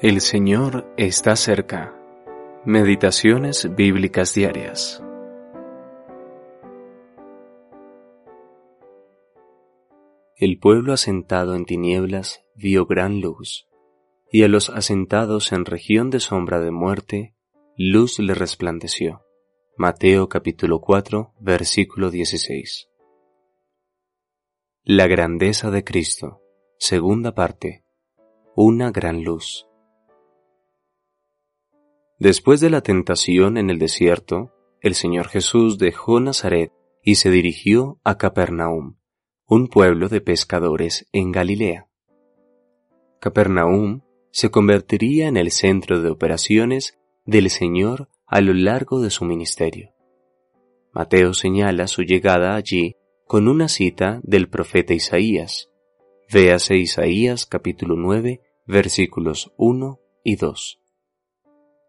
El Señor está cerca. Meditaciones bíblicas diarias. El pueblo asentado en tinieblas vio gran luz, y a los asentados en región de sombra de muerte, luz le resplandeció. Mateo capítulo 4, versículo 16. La grandeza de Cristo, segunda parte, una gran luz. Después de la tentación en el desierto, el Señor Jesús dejó Nazaret y se dirigió a Capernaum, un pueblo de pescadores en Galilea. Capernaum se convertiría en el centro de operaciones del Señor a lo largo de su ministerio. Mateo señala su llegada allí con una cita del profeta Isaías. Véase Isaías capítulo 9 versículos 1 y 2.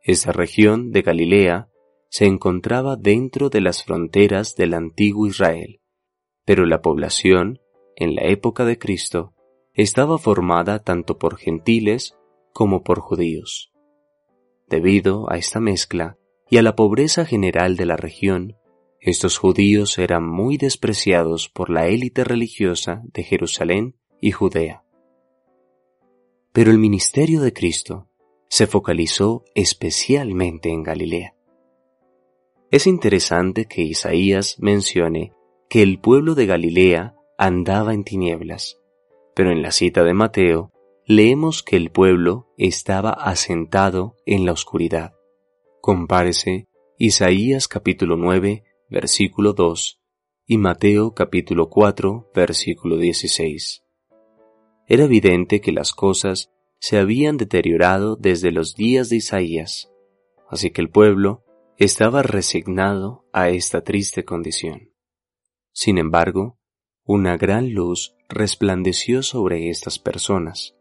Esa región de Galilea se encontraba dentro de las fronteras del antiguo Israel, pero la población, en la época de Cristo, estaba formada tanto por gentiles como por judíos. Debido a esta mezcla y a la pobreza general de la región, estos judíos eran muy despreciados por la élite religiosa de Jerusalén y Judea. Pero el ministerio de Cristo se focalizó especialmente en Galilea. Es interesante que Isaías mencione que el pueblo de Galilea andaba en tinieblas, pero en la cita de Mateo leemos que el pueblo estaba asentado en la oscuridad. Compárese Isaías capítulo 9, versículo 2 y Mateo capítulo 4, versículo 16. Era evidente que las cosas se habían deteriorado desde los días de Isaías, así que el pueblo estaba resignado a esta triste condición. Sin embargo, una gran luz resplandeció sobre estas personas.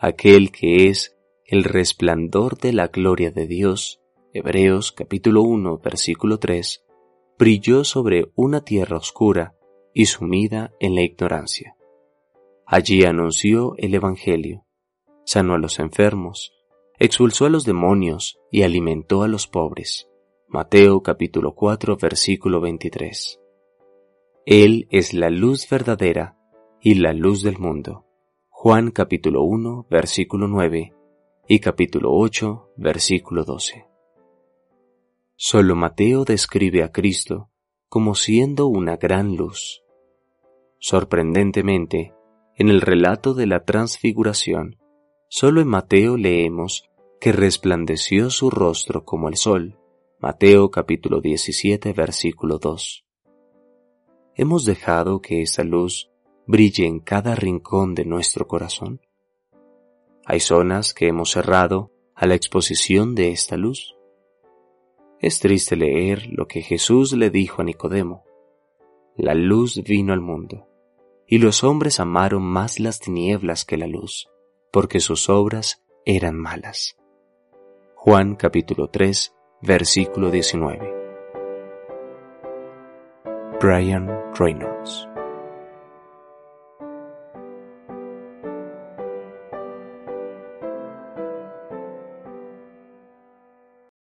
Aquel que es el resplandor de la gloria de Dios, Hebreos capítulo 1 versículo 3, brilló sobre una tierra oscura y sumida en la ignorancia. Allí anunció el Evangelio, sanó a los enfermos, expulsó a los demonios y alimentó a los pobres. Mateo capítulo 4 versículo 23. Él es la luz verdadera y la luz del mundo. Juan capítulo 1 versículo 9 y capítulo 8 versículo 12. Solo Mateo describe a Cristo como siendo una gran luz. Sorprendentemente, en el relato de la transfiguración, Solo en Mateo leemos que resplandeció su rostro como el sol. Mateo capítulo 17 versículo 2. ¿Hemos dejado que esa luz brille en cada rincón de nuestro corazón? ¿Hay zonas que hemos cerrado a la exposición de esta luz? Es triste leer lo que Jesús le dijo a Nicodemo. La luz vino al mundo, y los hombres amaron más las tinieblas que la luz, porque sus obras eran malas. Juan capítulo 3, versículo 19. Brian Reynolds